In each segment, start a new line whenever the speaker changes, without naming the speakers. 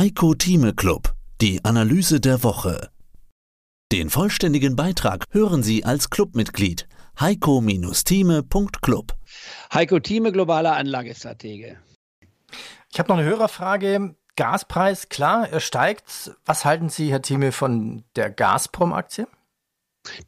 Heiko Thieme Club, die Analyse der Woche. Den vollständigen Beitrag hören Sie als Clubmitglied heiko-thieme.club.
Heiko Thieme, globaler Anlagestratege.
Ich habe noch eine Hörerfrage. Gaspreis, klar, er steigt. Was halten Sie, Herr Thieme, von der Gazprom-Aktie?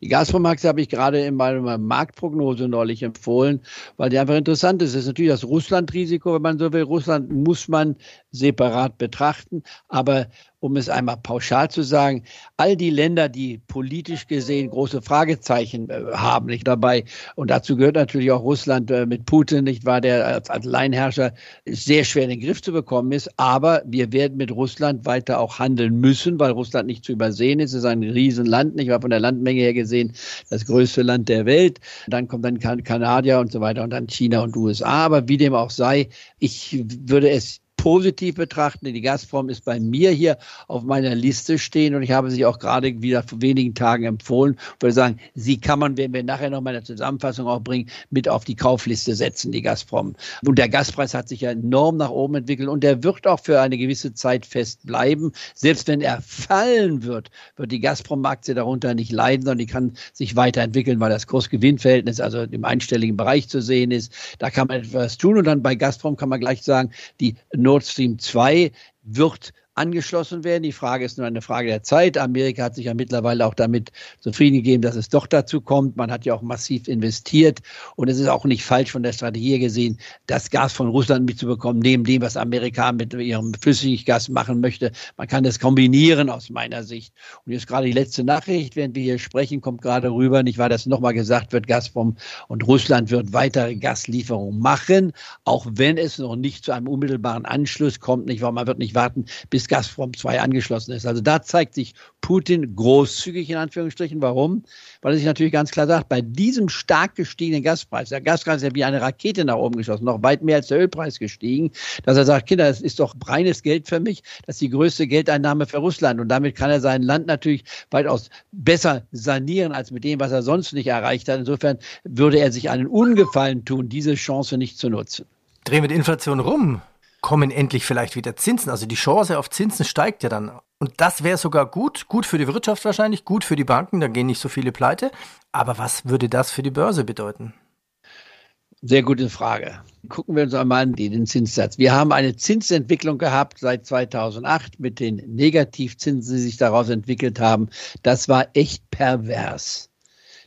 Die Gazprom-Aktie habe ich gerade in meiner Marktprognose neulich empfohlen, weil die einfach interessant ist. Das ist natürlich das Russland-Risiko, wenn man so will. Russland muss man separat betrachten, aber um es einmal pauschal zu sagen, all die Länder, die politisch gesehen große Fragezeichen äh, haben, nicht dabei, und dazu gehört natürlich auch Russland äh, mit Putin, nicht wahr, der als Alleinherrscher sehr schwer in den Griff zu bekommen ist, aber wir werden mit Russland weiter auch handeln müssen, weil Russland nicht zu übersehen ist. Es ist ein Riesenland, nicht wahr, von der Landmenge her gesehen, das größte Land der Welt. Dann kommt dann Kanadier und so weiter und dann China und USA, aber wie dem auch sei, ich würde es positiv betrachten. Die Gazprom ist bei mir hier auf meiner Liste stehen und ich habe sie auch gerade wieder vor wenigen Tagen empfohlen. Ich würde sagen, sie kann man, wenn wir nachher noch mal eine Zusammenfassung auch bringen, mit auf die Kaufliste setzen, die Gazprom. Und der Gaspreis hat sich ja enorm nach oben entwickelt und der wird auch für eine gewisse Zeit fest bleiben. Selbst wenn er fallen wird, wird die Gazprom-Aktie darunter nicht leiden, sondern die kann sich weiterentwickeln, weil das Kurs-Gewinn-Verhältnis also im einstelligen Bereich zu sehen ist. Da kann man etwas tun und dann bei Gazprom kann man gleich sagen, die Nord Stream 2 wird angeschlossen werden. Die Frage ist nur eine Frage der Zeit. Amerika hat sich ja mittlerweile auch damit zufrieden gegeben, dass es doch dazu kommt. Man hat ja auch massiv investiert und es ist auch nicht falsch von der Strategie gesehen, das Gas von Russland mitzubekommen, neben dem, was Amerika mit ihrem Flüssiggas machen möchte. Man kann das kombinieren aus meiner Sicht. Und jetzt gerade die letzte Nachricht, während wir hier sprechen, kommt gerade rüber, nicht wahr, dass nochmal gesagt wird, Gazprom und Russland wird weitere Gaslieferungen machen, auch wenn es noch nicht zu einem unmittelbaren Anschluss kommt, nicht wahr, man wird nicht warten, bis bis Gazprom 2 angeschlossen ist. Also da zeigt sich Putin großzügig in Anführungsstrichen. Warum? Weil er sich natürlich ganz klar sagt, bei diesem stark gestiegenen Gaspreis, der Gaspreis ist ja wie eine Rakete nach oben geschossen, noch weit mehr als der Ölpreis gestiegen, dass er sagt, Kinder, das ist doch reines Geld für mich, das ist die größte Geldeinnahme für Russland und damit kann er sein Land natürlich weitaus besser sanieren als mit dem, was er sonst nicht erreicht hat. Insofern würde er sich einen Ungefallen tun, diese Chance nicht zu nutzen.
Drehen wir die Inflation rum kommen endlich vielleicht wieder Zinsen. Also die Chance auf Zinsen steigt ja dann. Und das wäre sogar gut, gut für die Wirtschaft wahrscheinlich, gut für die Banken, da gehen nicht so viele pleite. Aber was würde das für die Börse bedeuten?
Sehr gute Frage. Gucken wir uns einmal an den Zinssatz. Wir haben eine Zinsentwicklung gehabt seit 2008 mit den Negativzinsen, die sich daraus entwickelt haben. Das war echt pervers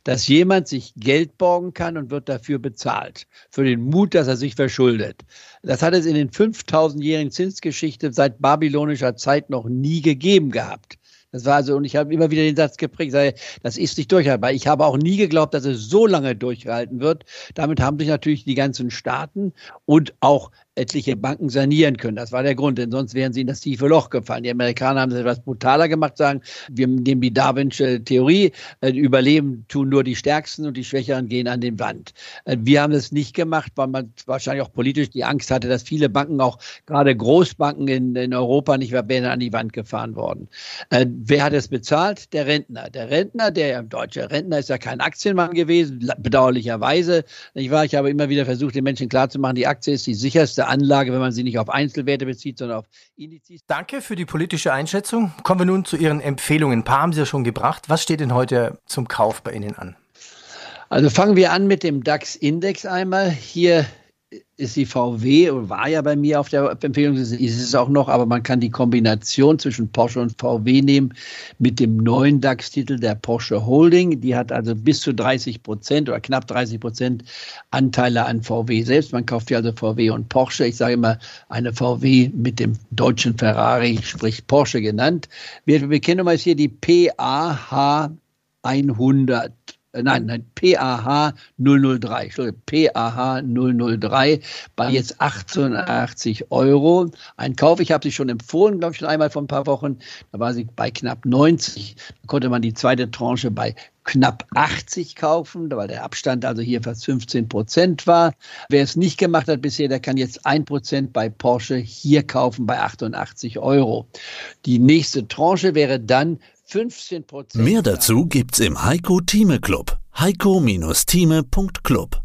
dass jemand sich Geld borgen kann und wird dafür bezahlt. Für den Mut, dass er sich verschuldet. Das hat es in den 5000-jährigen Zinsgeschichte seit babylonischer Zeit noch nie gegeben gehabt. Das war also, und ich habe immer wieder den Satz geprägt, das ist nicht durchhaltbar. Ich habe auch nie geglaubt, dass es so lange durchgehalten wird. Damit haben sich natürlich die ganzen Staaten und auch etliche Banken sanieren können. Das war der Grund, denn sonst wären sie in das tiefe Loch gefallen. Die Amerikaner haben es etwas brutaler gemacht, sagen, wir nehmen die Darwinsche Theorie, äh, überleben tun nur die Stärksten und die Schwächeren gehen an den Wand. Äh, wir haben das nicht gemacht, weil man wahrscheinlich auch politisch die Angst hatte, dass viele Banken, auch gerade Großbanken in, in Europa, nicht mehr an die Wand gefahren worden. Äh, wer hat es bezahlt? Der Rentner. Der Rentner, der deutsche Rentner ist ja kein Aktienmann gewesen, bedauerlicherweise. Ich war, ich habe immer wieder versucht, den Menschen klarzumachen, die Aktie ist die sicherste Anlage, wenn man sie nicht auf Einzelwerte bezieht, sondern auf Indizes.
Danke für die politische Einschätzung. Kommen wir nun zu Ihren Empfehlungen. Ein paar haben Sie ja schon gebracht. Was steht denn heute zum Kauf bei Ihnen an?
Also fangen wir an mit dem DAX-Index einmal. Hier ist die VW und war ja bei mir auf der Empfehlung, ist es auch noch, aber man kann die Kombination zwischen Porsche und VW nehmen mit dem neuen DAX-Titel der Porsche Holding. Die hat also bis zu 30 Prozent oder knapp 30 Prozent Anteile an VW selbst. Man kauft ja also VW und Porsche. Ich sage immer eine VW mit dem deutschen Ferrari, sprich Porsche genannt. Wir, wir kennen mal hier die PAH 100 äh, nein, nein, PAH 003, PAH 003 bei jetzt 88 Euro. Ein Kauf, ich habe sie schon empfohlen, glaube ich, schon einmal vor ein paar Wochen. Da war sie bei knapp 90. Da konnte man die zweite Tranche bei knapp 80 kaufen, weil der Abstand also hier fast 15 Prozent war. Wer es nicht gemacht hat bisher, der kann jetzt ein Prozent bei Porsche hier kaufen bei 88 Euro. Die nächste Tranche wäre dann 15
Mehr dazu gibt's im Heiko Thieme Club. heiko-thieme.club